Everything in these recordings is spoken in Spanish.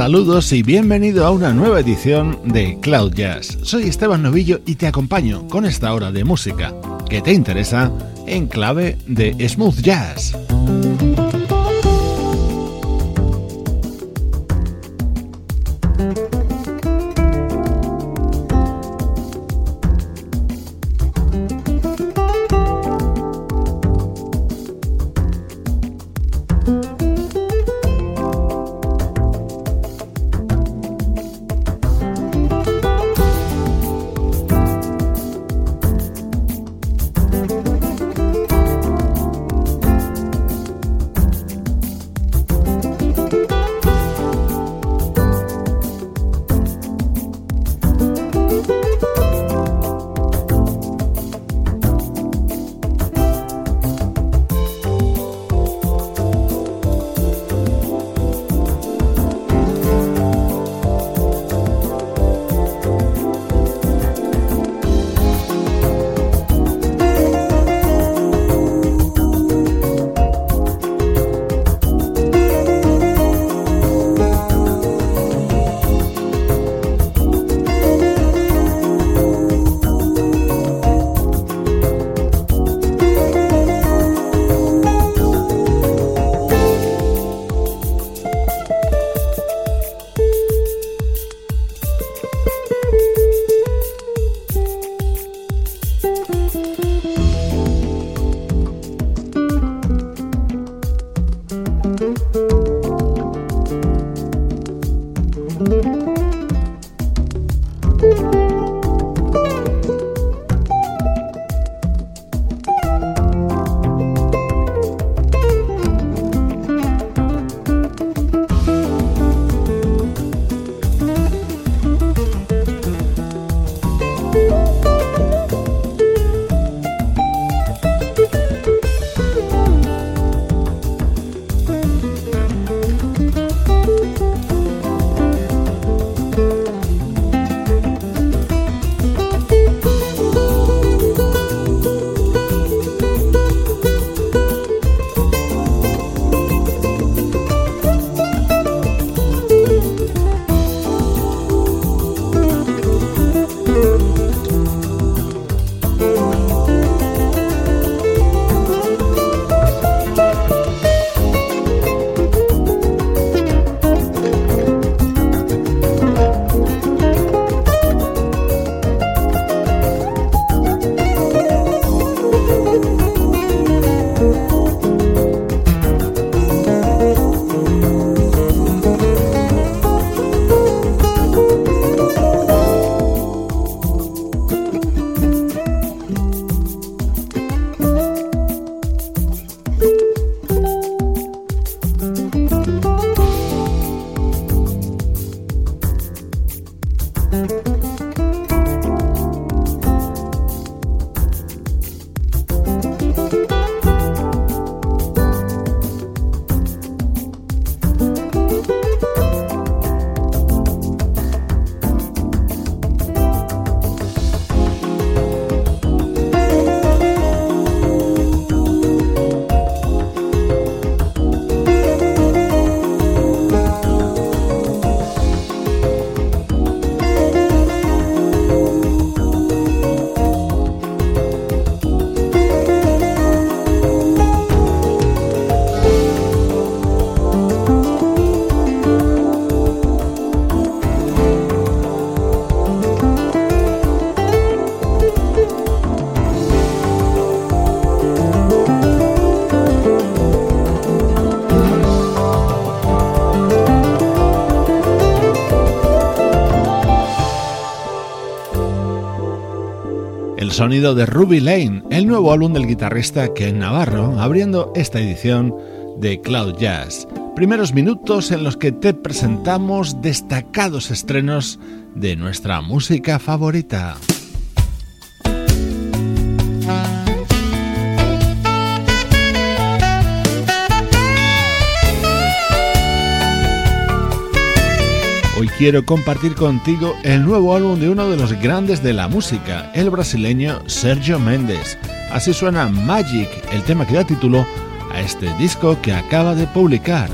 Saludos y bienvenido a una nueva edición de Cloud Jazz. Soy Esteban Novillo y te acompaño con esta hora de música que te interesa en clave de smooth jazz. Sonido de Ruby Lane, el nuevo álbum del guitarrista Ken Navarro, abriendo esta edición de Cloud Jazz. Primeros minutos en los que te presentamos destacados estrenos de nuestra música favorita. Quiero compartir contigo el nuevo álbum de uno de los grandes de la música, el brasileño Sergio Méndez. Así suena Magic, el tema que da título a este disco que acaba de publicar.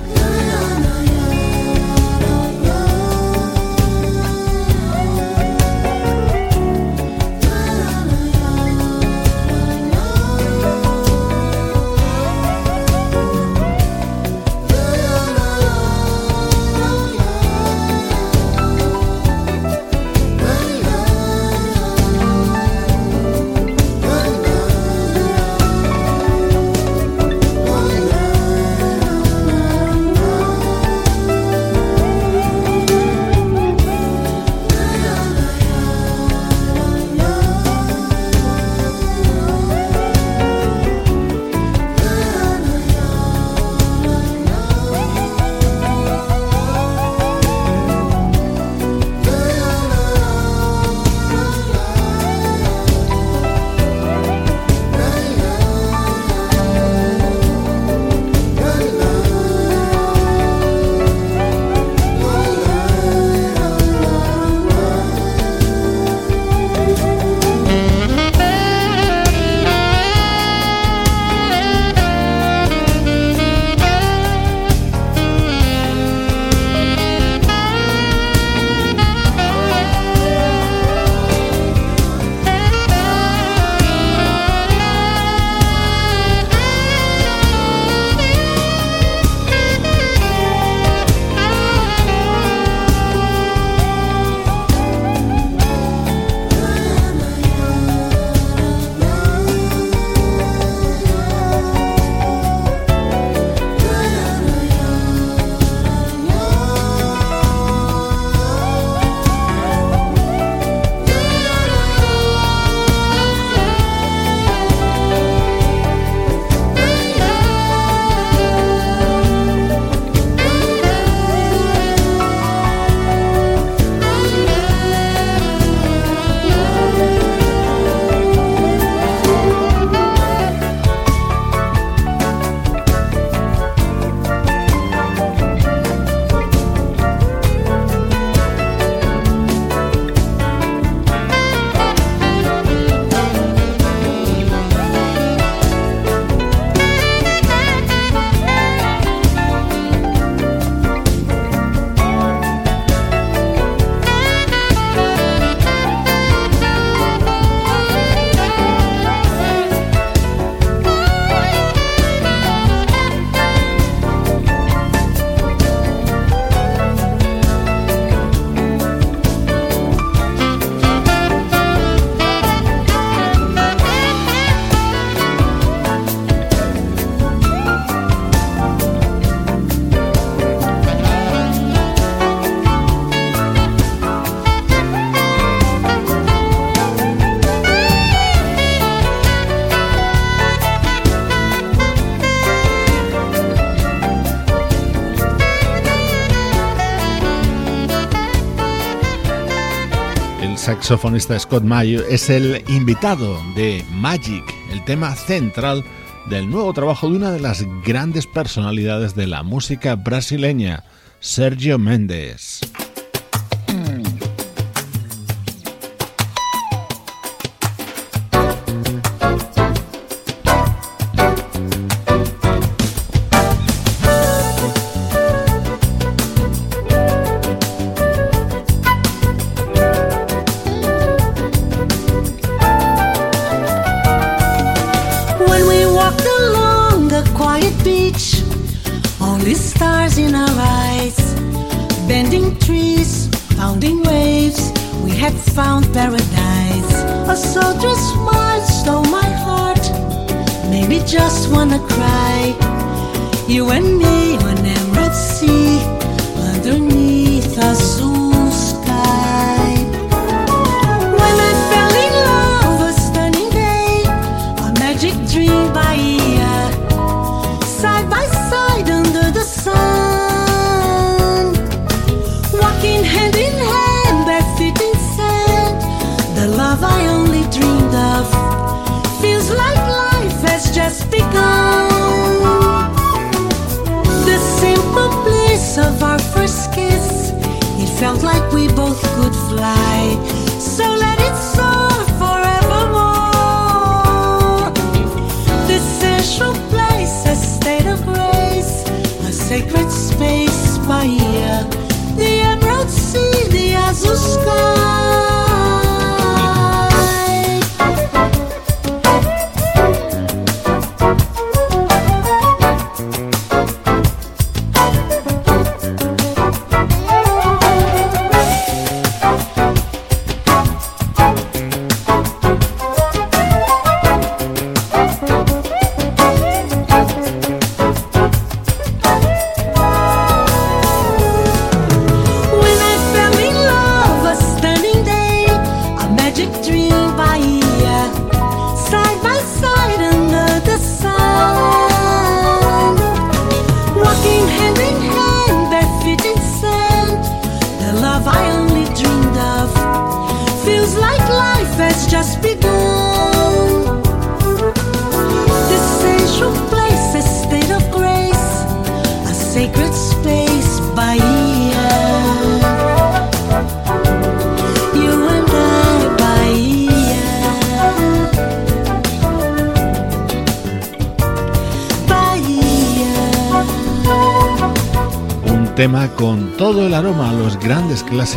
Saxofonista Scott Mayo es el invitado de Magic, el tema central del nuevo trabajo de una de las grandes personalidades de la música brasileña, Sergio Méndez.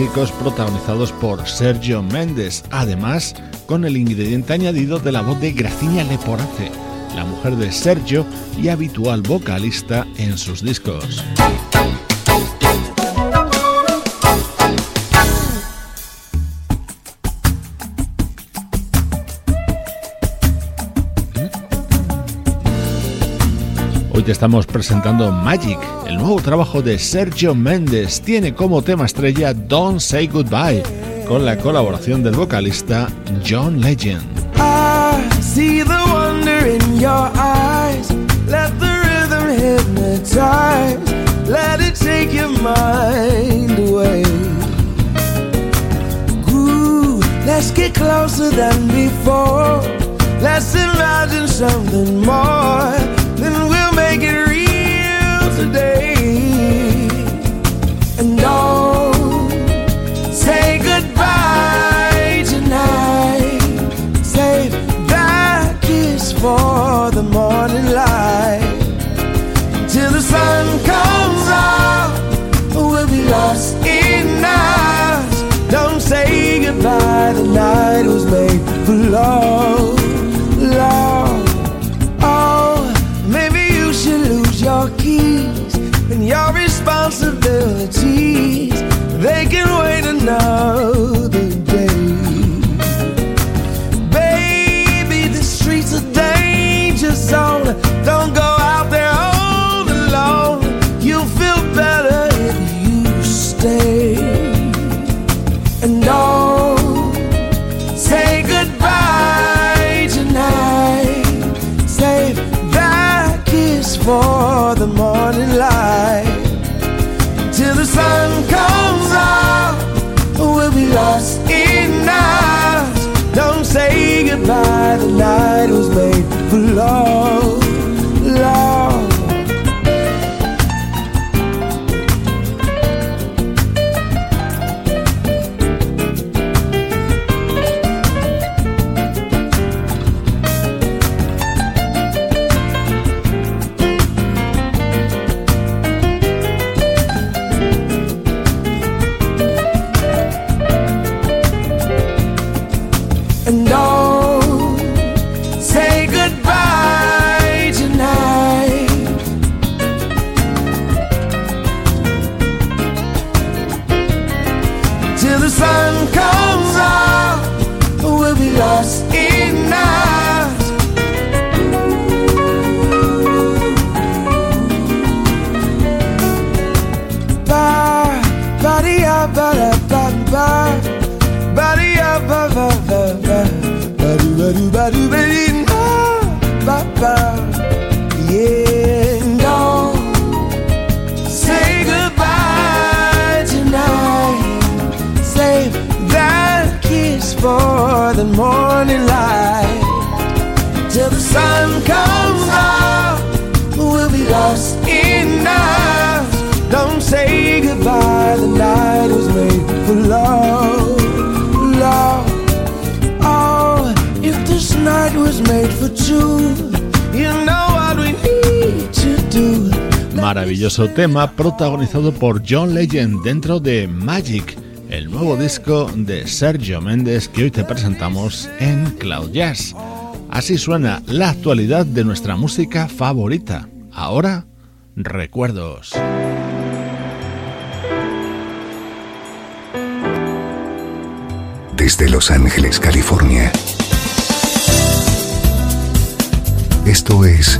Protagonizados por Sergio Méndez, además con el ingrediente añadido de la voz de Gracinia Leporace, la mujer de Sergio y habitual vocalista en sus discos. Te estamos presentando Magic, el nuevo trabajo de Sergio Méndez. Tiene como tema estrella Don't Say Goodbye, con la colaboración del vocalista John Legend. I see the wonder in your eyes. Let the rhythm hypnotize. Let it take your mind away. Ooh, let's get closer than before. Let's imagine something more. Night was made for love. Maravilloso tema protagonizado por John Legend dentro de Magic, el nuevo disco de Sergio Méndez que hoy te presentamos en Cloud Jazz. Así suena la actualidad de nuestra música favorita. Ahora, recuerdos. Desde Los Ángeles, California. Esto es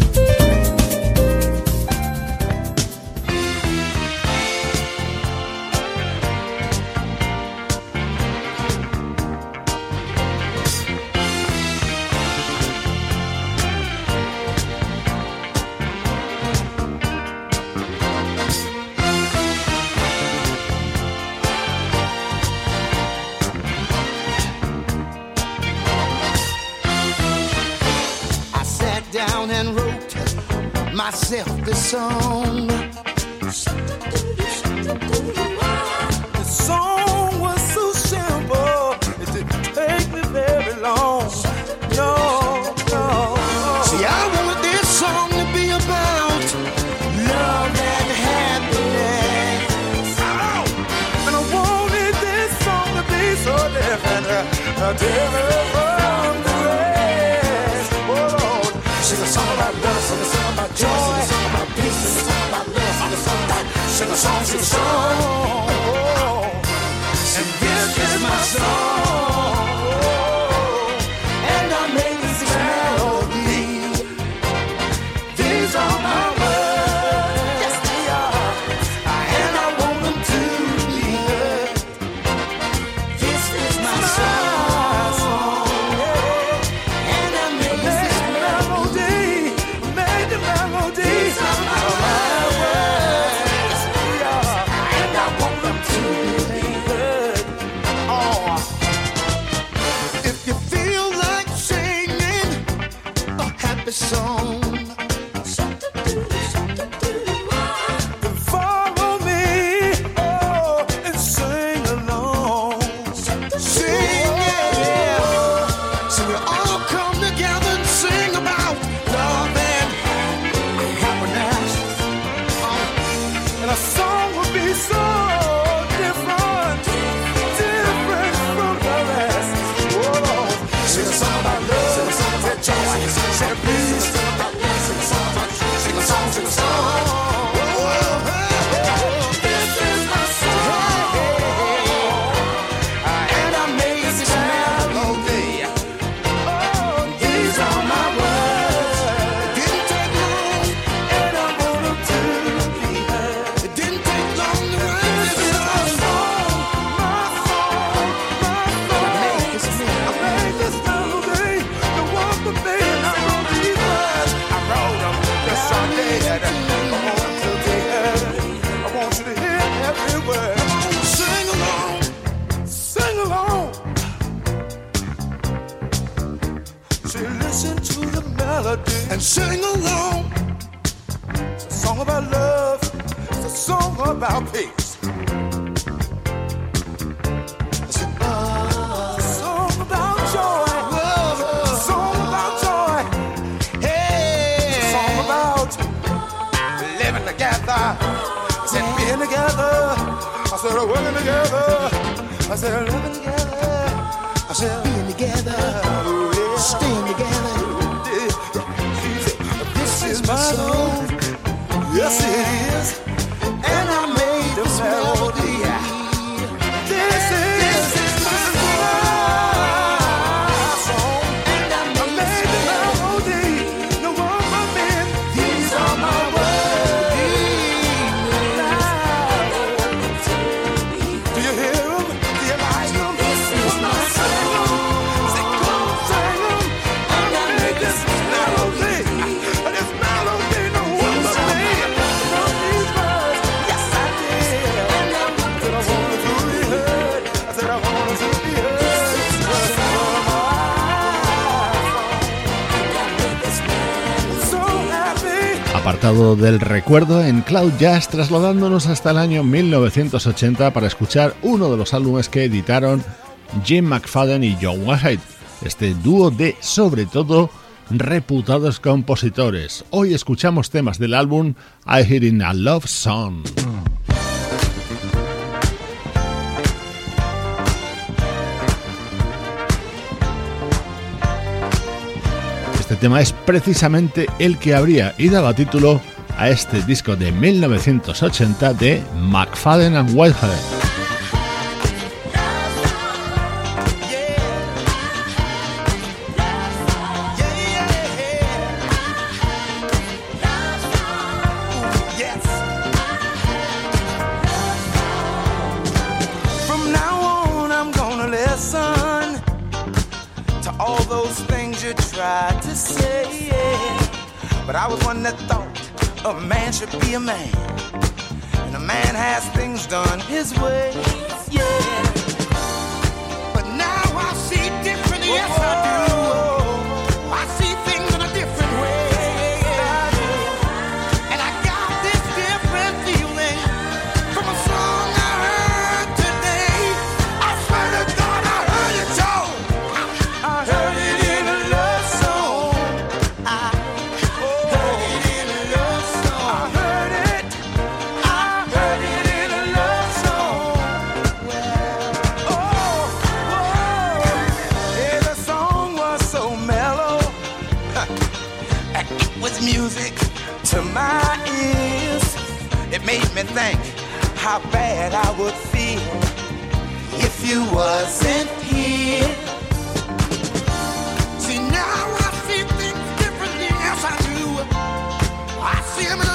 myself this song. to the stars. Del recuerdo en Cloud Jazz trasladándonos hasta el año 1980 para escuchar uno de los álbumes que editaron Jim McFadden y John Whitehead, este dúo de, sobre todo, reputados compositores. Hoy escuchamos temas del álbum I Hear in a Love Song. Este tema es precisamente el que habría y daba título a este disco de 1980 de McFadden and Whitehead. Be a man. And a man has things done his way. Yeah. But now I see different. Yes, I do. Me think how bad I would feel if you wasn't here. See, now I see things differently, yes I do. I see them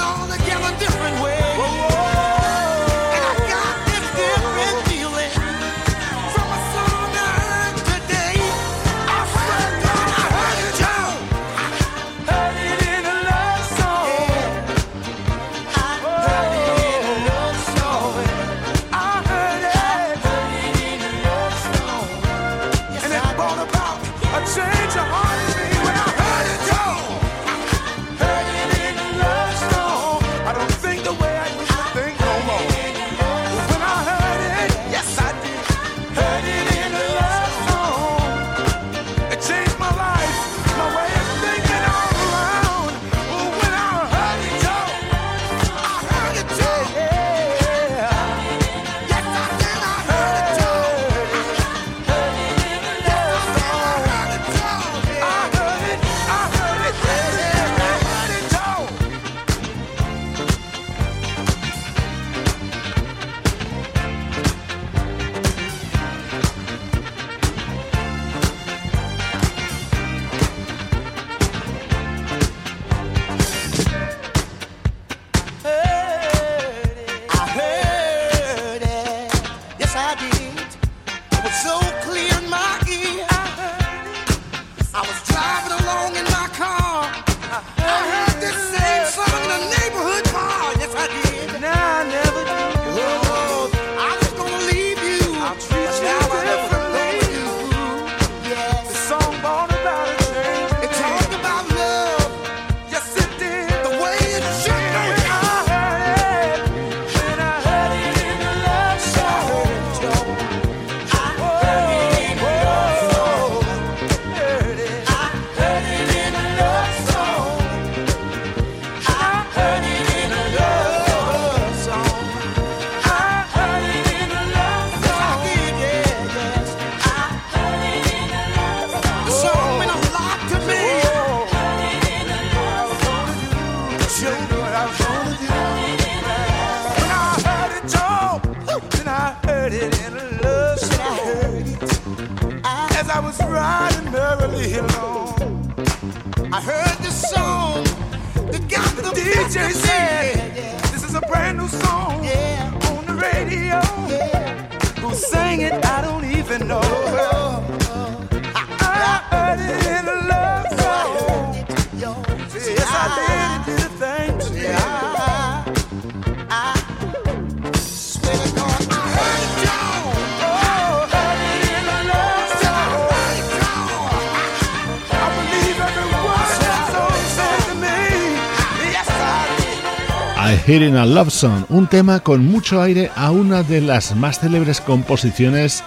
Hearing a Love Song, un tema con mucho aire a una de las más célebres composiciones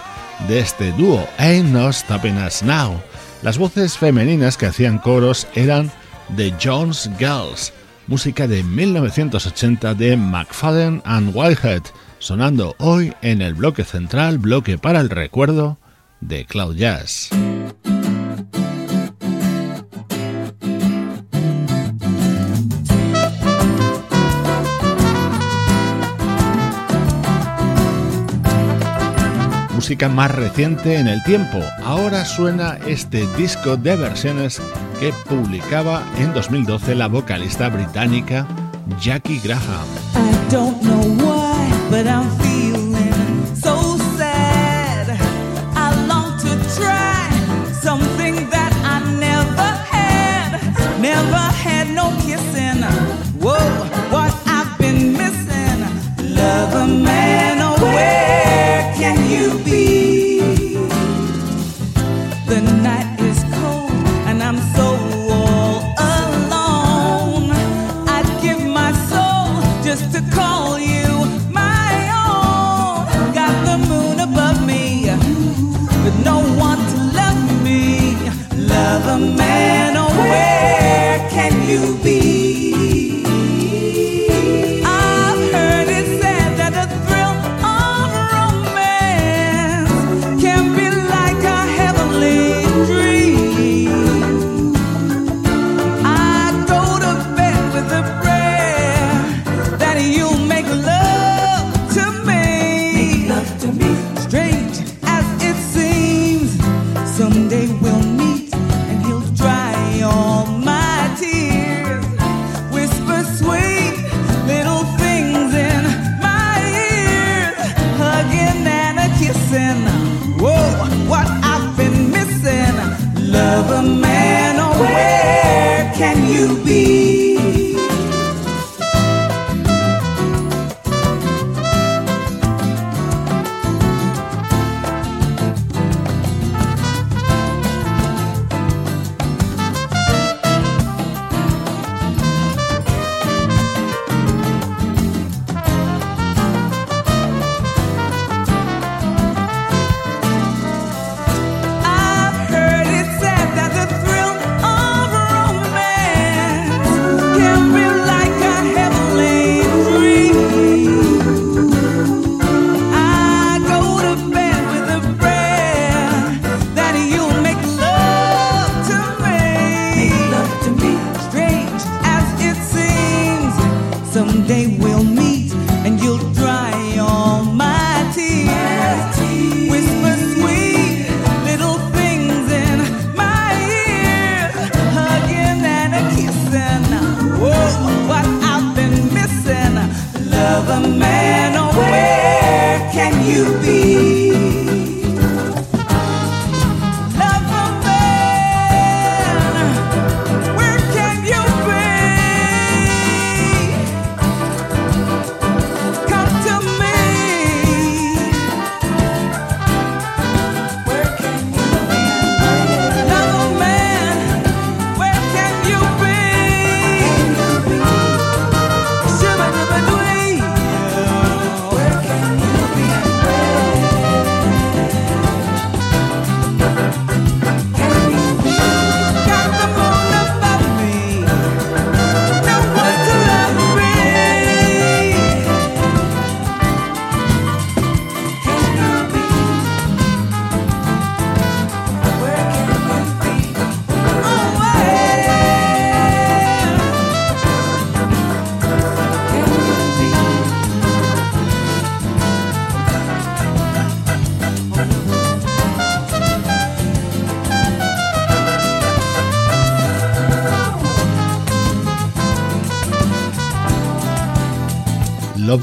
de este dúo, Ain't No Stopping Us Now. Las voces femeninas que hacían coros eran The Jones Girls, música de 1980 de McFadden and Whitehead, sonando hoy en el bloque central, bloque para el recuerdo de Cloud Jazz. Música más reciente en el tiempo. Ahora suena este disco de versiones que publicaba en 2012 la vocalista británica Jackie Graham. Can you be?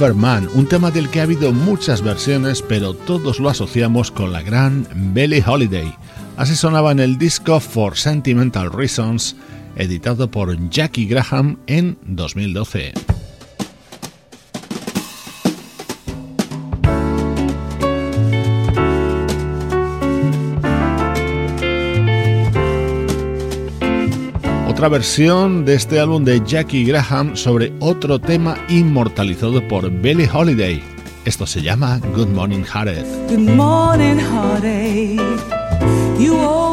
Un tema del que ha habido muchas versiones, pero todos lo asociamos con la gran Billie Holiday. Así sonaba en el disco For Sentimental Reasons, editado por Jackie Graham en 2012. otra versión de este álbum de Jackie Graham sobre otro tema inmortalizado por Billie Holiday. Esto se llama Good Morning Heartache. Good morning, heartache. You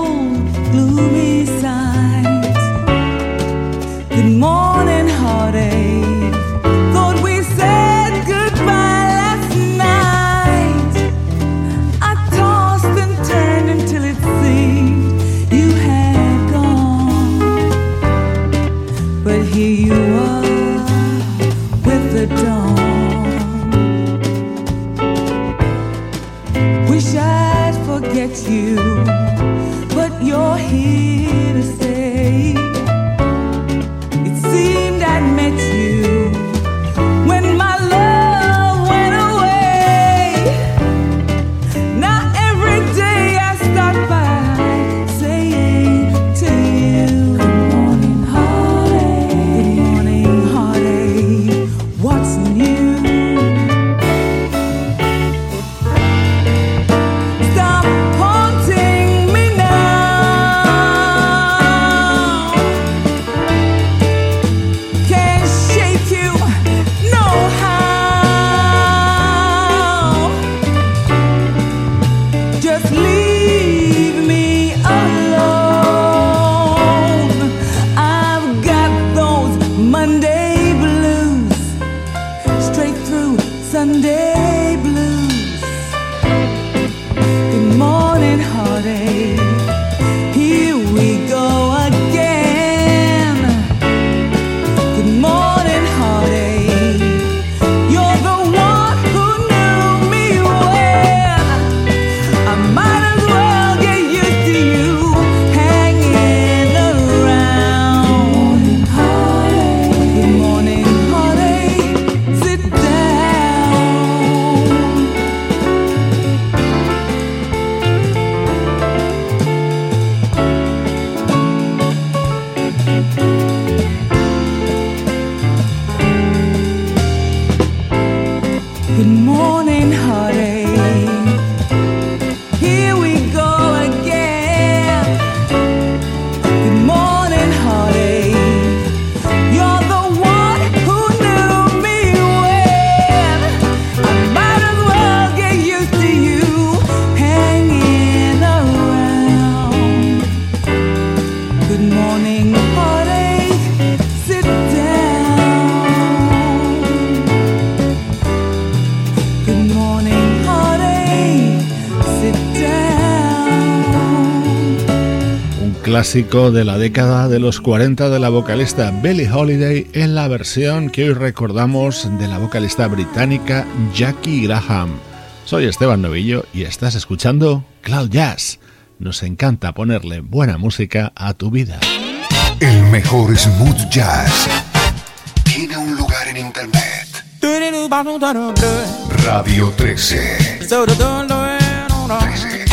clásico de la década de los 40 de la vocalista Billie Holiday en la versión que hoy recordamos de la vocalista británica Jackie Graham. Soy Esteban Novillo y estás escuchando Cloud Jazz. Nos encanta ponerle buena música a tu vida. El mejor smooth jazz tiene un lugar en internet. Radio 13. 13.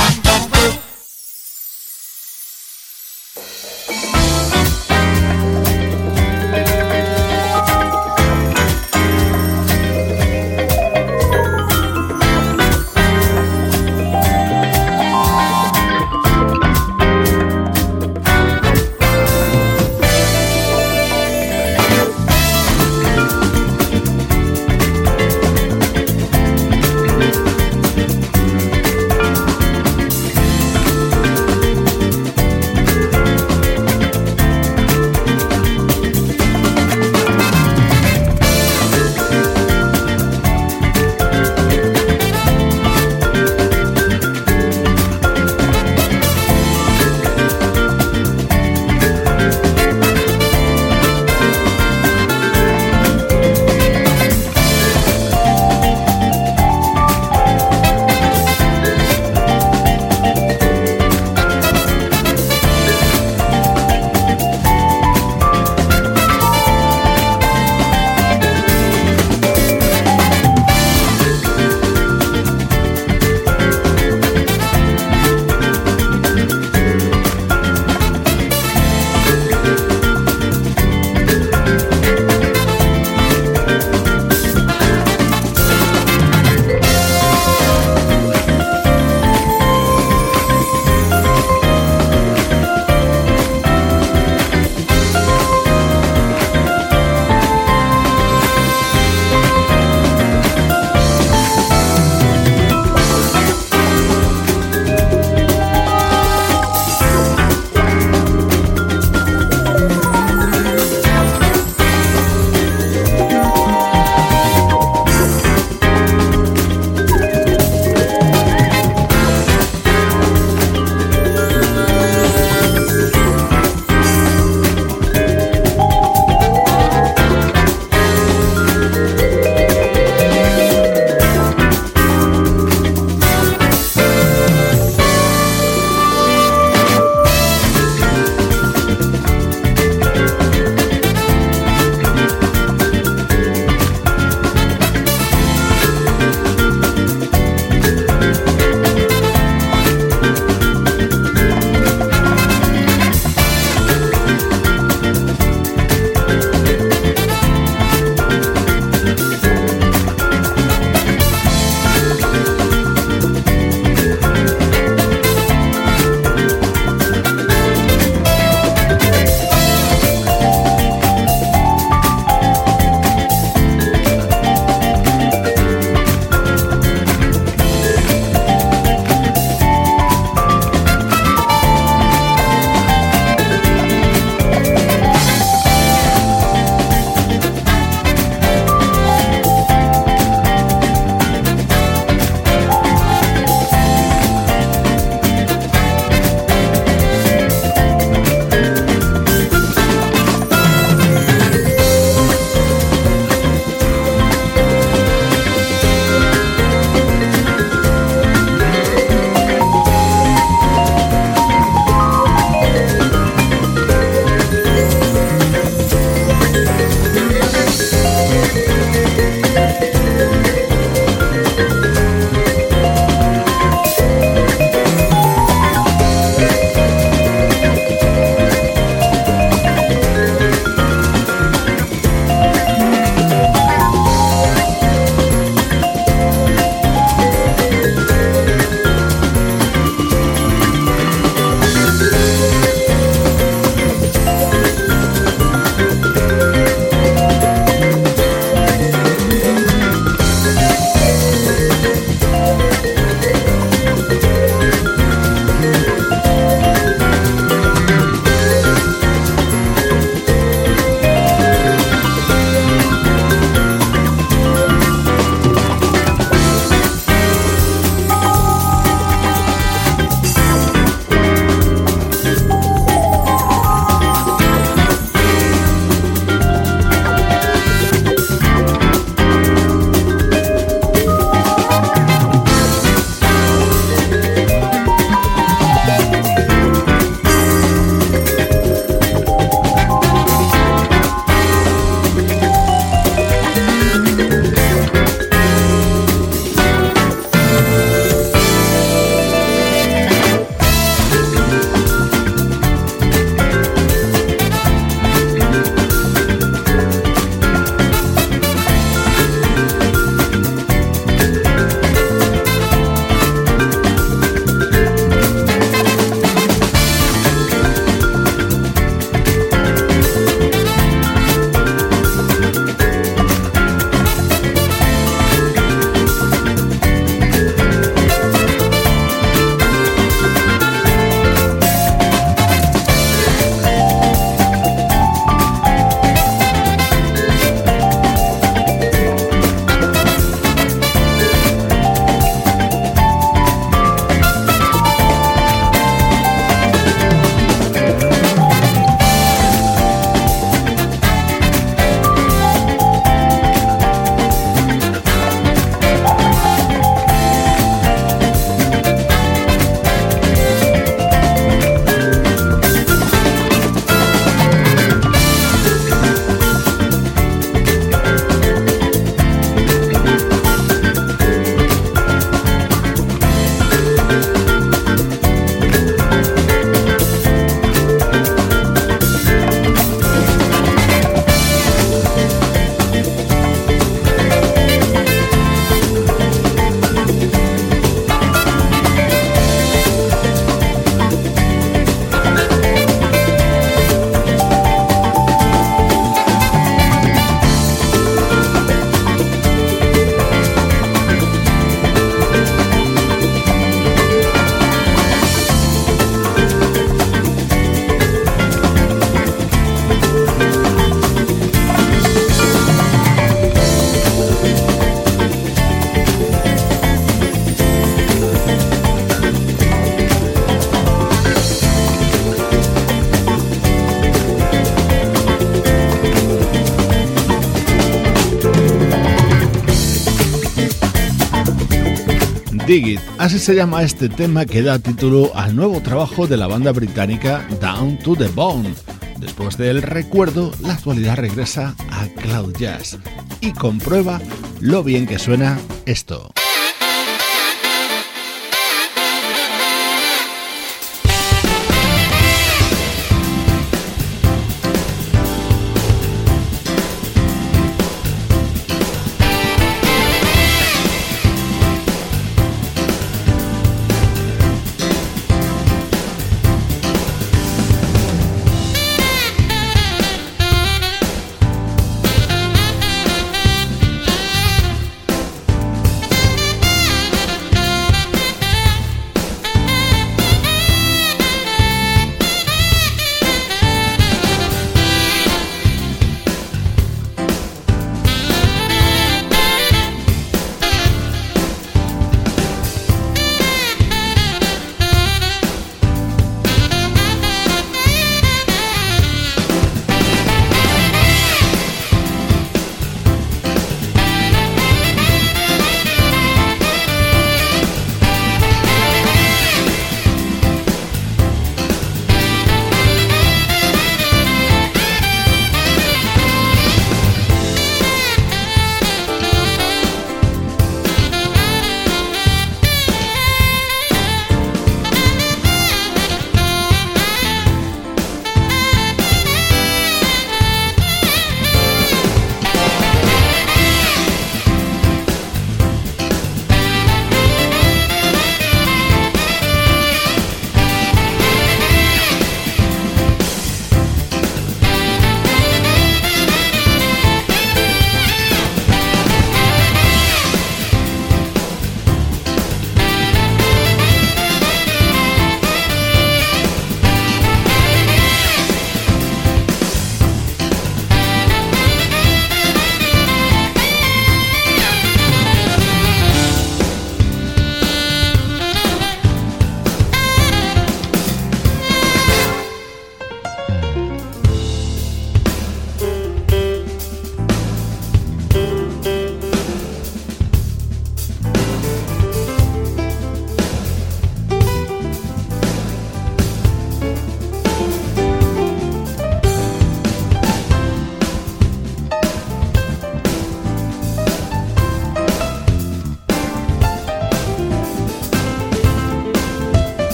Así se llama este tema que da título al nuevo trabajo de la banda británica Down to the Bone. Después del recuerdo, la actualidad regresa a Cloud Jazz y comprueba lo bien que suena esto.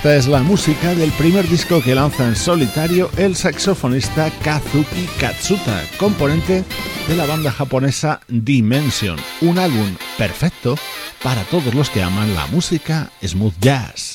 Esta es la música del primer disco que lanza en solitario el saxofonista Kazuki Katsuta, componente de la banda japonesa Dimension, un álbum perfecto para todos los que aman la música smooth jazz.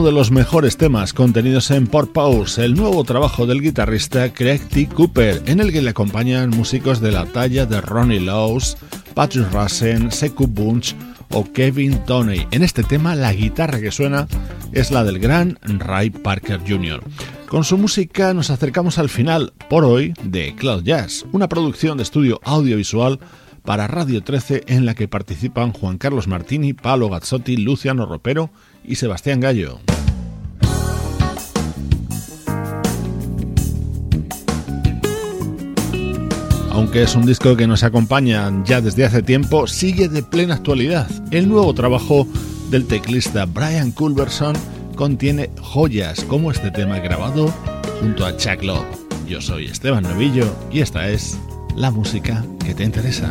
Uno de los mejores temas contenidos en Pause, el nuevo trabajo del guitarrista Craig T. Cooper, en el que le acompañan músicos de la talla de Ronnie Laws, Patrick Rassen, Seku Bunch o Kevin Toney. En este tema la guitarra que suena es la del gran Ray Parker Jr. Con su música nos acercamos al final, por hoy, de Cloud Jazz, una producción de estudio audiovisual para Radio 13 en la que participan Juan Carlos Martini, Paolo Gazzotti, Luciano Ropero y Sebastián Gallo. Aunque es un disco que nos acompaña ya desde hace tiempo, sigue de plena actualidad. El nuevo trabajo del teclista Brian Culberson contiene joyas como este tema grabado junto a Chuck Love. Yo soy Esteban Novillo y esta es la música que te interesa.